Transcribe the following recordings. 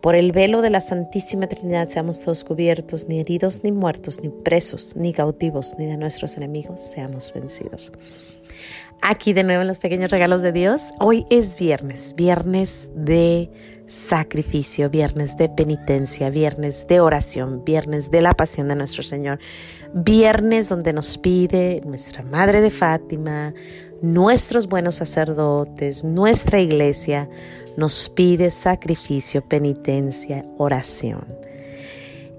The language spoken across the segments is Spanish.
Por el velo de la Santísima Trinidad seamos todos cubiertos, ni heridos, ni muertos, ni presos, ni cautivos, ni de nuestros enemigos seamos vencidos. Aquí de nuevo en los pequeños regalos de Dios. Hoy es viernes, viernes de sacrificio, viernes de penitencia, viernes de oración, viernes de la pasión de nuestro Señor, viernes donde nos pide nuestra Madre de Fátima, nuestros buenos sacerdotes, nuestra iglesia, nos pide sacrificio, penitencia, oración.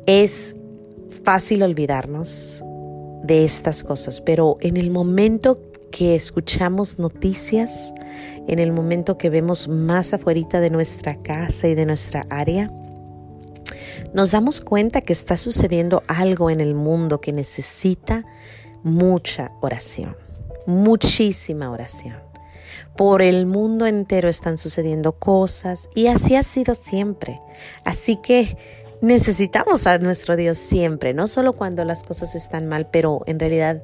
Es fácil olvidarnos de estas cosas, pero en el momento que escuchamos noticias, en el momento que vemos más afuera de nuestra casa y de nuestra área, nos damos cuenta que está sucediendo algo en el mundo que necesita mucha oración, muchísima oración. Por el mundo entero están sucediendo cosas y así ha sido siempre. Así que necesitamos a nuestro Dios siempre, no solo cuando las cosas están mal, pero en realidad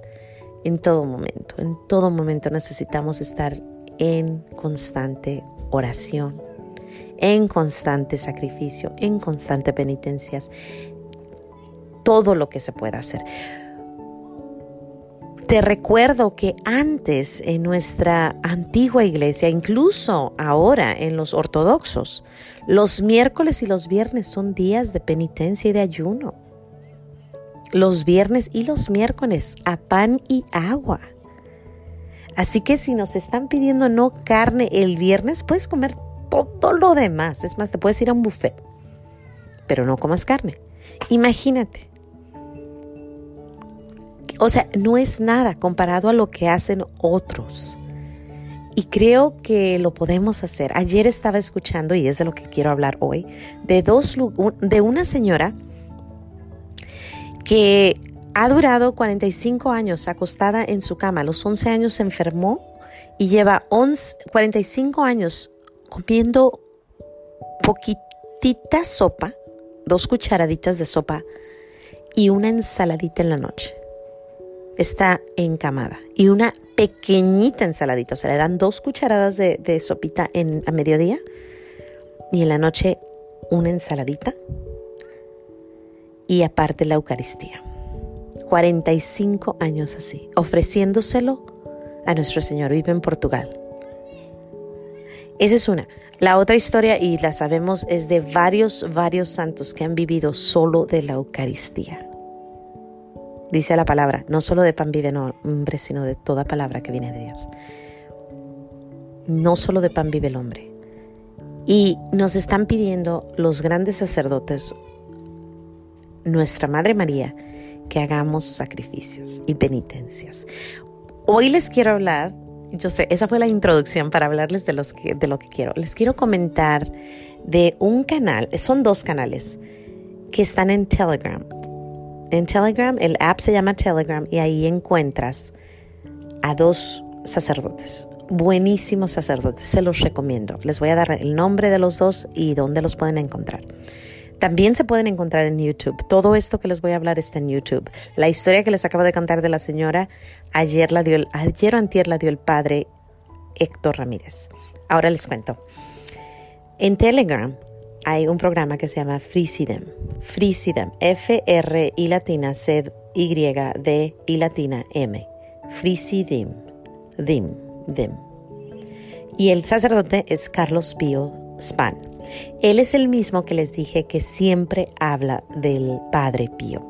en todo momento. En todo momento necesitamos estar en constante oración, en constante sacrificio, en constante penitencias, todo lo que se pueda hacer. Te recuerdo que antes en nuestra antigua iglesia, incluso ahora en los ortodoxos, los miércoles y los viernes son días de penitencia y de ayuno. Los viernes y los miércoles a pan y agua. Así que si nos están pidiendo no carne el viernes, puedes comer todo lo demás. Es más, te puedes ir a un buffet, pero no comas carne. Imagínate, o sea, no es nada comparado a lo que hacen otros. Y creo que lo podemos hacer. Ayer estaba escuchando, y es de lo que quiero hablar hoy, de, dos, de una señora que ha durado 45 años acostada en su cama. A los 11 años se enfermó y lleva 45 años comiendo poquitita sopa, dos cucharaditas de sopa y una ensaladita en la noche está encamada y una pequeñita ensaladita. O sea, le dan dos cucharadas de, sopita en, a mediodía y en la noche una ensaladita y aparte la Eucaristía. 45 años así, ofreciéndoselo a nuestro Señor. Vive en Portugal. Esa es una. La otra historia, y la sabemos, es de varios, varios santos que han vivido solo de la Eucaristía. Dice la palabra, no solo de pan vive el hombre, sino de toda palabra que viene de Dios. No solo de pan vive el hombre. Y nos están pidiendo los grandes sacerdotes, nuestra Madre María, que hagamos sacrificios y penitencias. Hoy les quiero hablar, yo sé, esa fue la introducción para hablarles de, los de lo que quiero. Les quiero comentar de un canal, son dos canales que están en Telegram en Telegram, el app se llama Telegram y ahí encuentras a dos sacerdotes, buenísimos sacerdotes, se los recomiendo. Les voy a dar el nombre de los dos y dónde los pueden encontrar. También se pueden encontrar en YouTube. Todo esto que les voy a hablar está en YouTube. La historia que les acabo de contar de la señora, ayer la dio, el, ayer o antier la dio el padre Héctor Ramírez. Ahora les cuento. En Telegram hay un programa que se llama Frisidem. Frisidem, F-R y latina C Y D y latina M. Frisidem, dim, dim. Y el sacerdote es Carlos Pío Span. Él es el mismo que les dije que siempre habla del Padre Pío.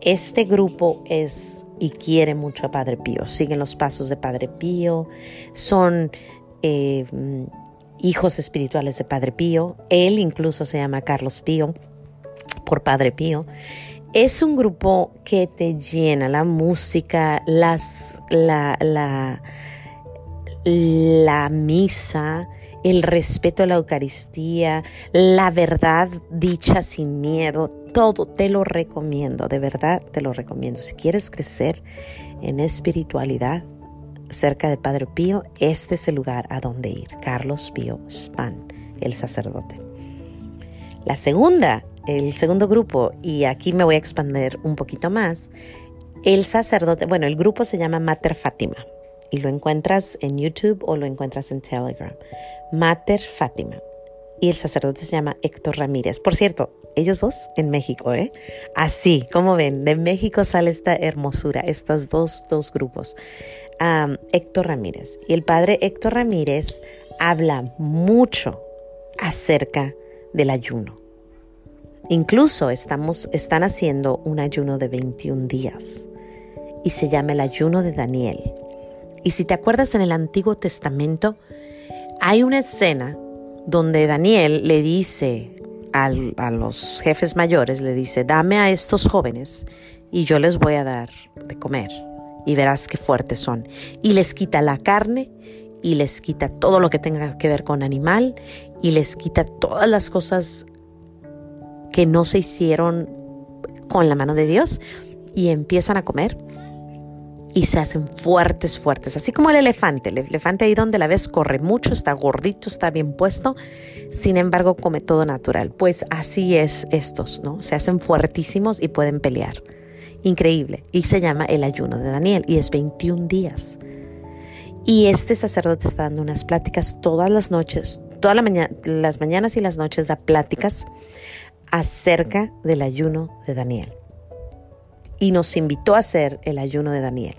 Este grupo es y quiere mucho a Padre Pío, siguen los pasos de Padre Pío, son eh, hijos espirituales de Padre Pío. Él incluso se llama Carlos Pío por Padre Pío. Es un grupo que te llena la música, las, la, la, la misa, el respeto a la Eucaristía, la verdad dicha sin miedo. todo, te lo recomiendo, de verdad te lo recomiendo. Si quieres crecer en espiritualidad cerca de Padre Pío, este es el lugar a donde ir. Carlos Pío Span, el sacerdote. La segunda, el segundo grupo, y aquí me voy a expandir un poquito más, el sacerdote, bueno, el grupo se llama Mater Fátima y lo encuentras en YouTube o lo encuentras en Telegram. Mater Fátima. Y el sacerdote se llama Héctor Ramírez. Por cierto, ellos dos en México, ¿eh? Así, como ven, de México sale esta hermosura, estos dos, dos grupos. Héctor Ramírez. Y el padre Héctor Ramírez habla mucho acerca del ayuno. Incluso estamos, están haciendo un ayuno de 21 días y se llama el ayuno de Daniel. Y si te acuerdas en el Antiguo Testamento, hay una escena donde Daniel le dice a los jefes mayores, le dice, dame a estos jóvenes y yo les voy a dar de comer y verás qué fuertes son. Y les quita la carne y les quita todo lo que tenga que ver con animal y les quita todas las cosas que no se hicieron con la mano de Dios y empiezan a comer y se hacen fuertes, fuertes, así como el elefante. El elefante ahí donde la ves corre mucho, está gordito, está bien puesto, sin embargo come todo natural. Pues así es estos, ¿no? Se hacen fuertísimos y pueden pelear. Increíble. Y se llama el ayuno de Daniel y es 21 días. Y este sacerdote está dando unas pláticas todas las noches, todas la las mañanas y las noches da pláticas acerca del ayuno de Daniel y nos invitó a hacer el ayuno de Daniel.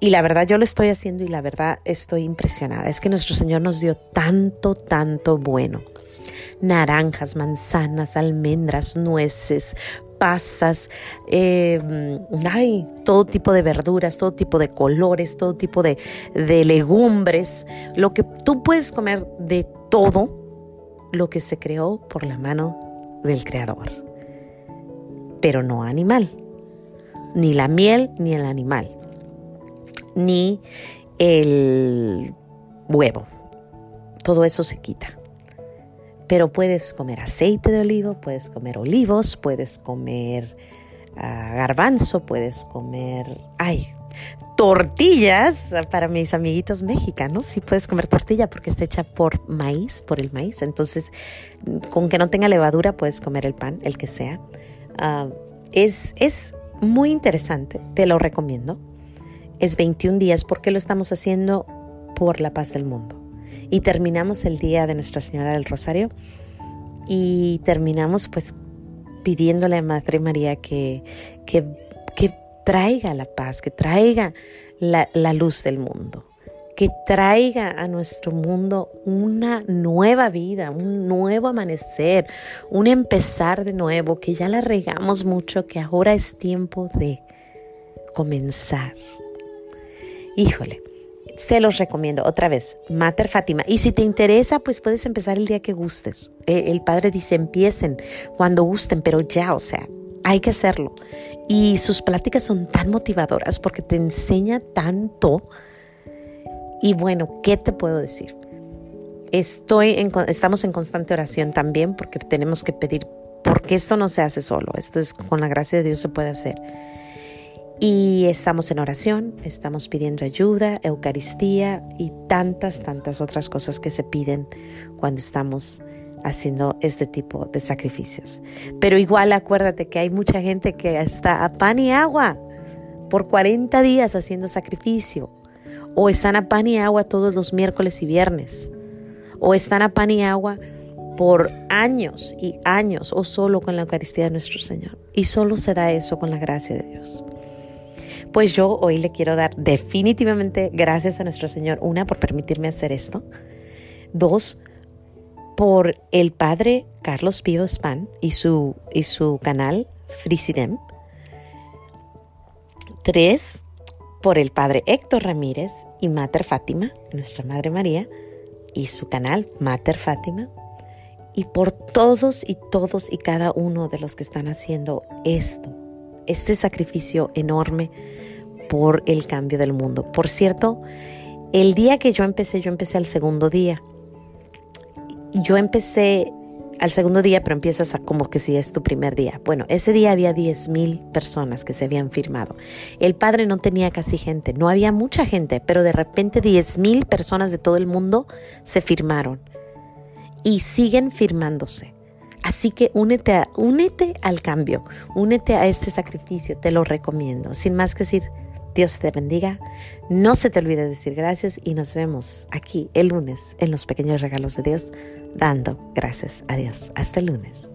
Y la verdad yo lo estoy haciendo y la verdad estoy impresionada. Es que nuestro Señor nos dio tanto, tanto bueno. Naranjas, manzanas, almendras, nueces, pasas, eh, ay, todo tipo de verduras, todo tipo de colores, todo tipo de, de legumbres. Lo que tú puedes comer de todo lo que se creó por la mano del Creador. Pero no animal ni la miel ni el animal, ni el huevo. Todo eso se quita. Pero puedes comer aceite de olivo, puedes comer olivos, puedes comer ah, garbanzo, puedes comer, ay, tortillas para mis amiguitos mexicanos. Sí puedes comer tortilla porque está hecha por maíz, por el maíz. Entonces, con que no tenga levadura, puedes comer el pan, el que sea. Ah, es, es muy interesante, te lo recomiendo. Es 21 días porque lo estamos haciendo por la paz del mundo. Y terminamos el día de Nuestra Señora del Rosario y terminamos pues pidiéndole a Madre María que, que, traiga la paz, que traiga la, la luz del mundo que traiga a nuestro mundo una nueva vida, un nuevo amanecer, un empezar de nuevo, que ya la regamos mucho, que ahora es tiempo de comenzar. Híjole, se los recomiendo otra vez, Mater Fátima. Y si te interesa, pues puedes empezar el día que gustes. Eh, el padre dice, empiecen cuando gusten, pero ya, o sea, hay que hacerlo. Y sus pláticas son tan motivadoras porque te enseña tanto y bueno, ¿qué te puedo decir? Estoy estamos en constante oración también porque tenemos que pedir, porque esto no se hace solo, esto es con la gracia de Dios se puede hacer. Y estamos en oración, estamos pidiendo ayuda, Eucaristía y tantas, tantas otras cosas que se piden cuando estamos haciendo este tipo de sacrificios. Pero igual acuérdate que hay mucha gente que está a pan y agua por 40 días haciendo sacrificio o están a pan y agua todos los miércoles y viernes, o están a pan y agua por años y años, o solo con la Eucaristía de nuestro Señor. Y solo se da eso con la gracia de Dios. Pues yo hoy le quiero dar definitivamente gracias a nuestro Señor, una, por permitirme hacer esto, dos, por el Padre Carlos Pío Span y su, y su canal Frisidem, tres, por el padre Héctor Ramírez y Mater Fátima, nuestra Madre María, y su canal Mater Fátima, y por todos y todos y cada uno de los que están haciendo esto, este sacrificio enorme por el cambio del mundo. Por cierto, el día que yo empecé, yo empecé al segundo día. Yo empecé al segundo día, pero empiezas como que si es tu primer día. Bueno, ese día había 10 mil personas que se habían firmado. El padre no tenía casi gente, no había mucha gente, pero de repente 10 mil personas de todo el mundo se firmaron y siguen firmándose. Así que únete, únete al cambio, únete a este sacrificio, te lo recomiendo. Sin más que decir, Dios te bendiga. No se te olvide decir gracias y nos vemos aquí el lunes en los pequeños regalos de Dios, dando gracias a Dios. Hasta el lunes.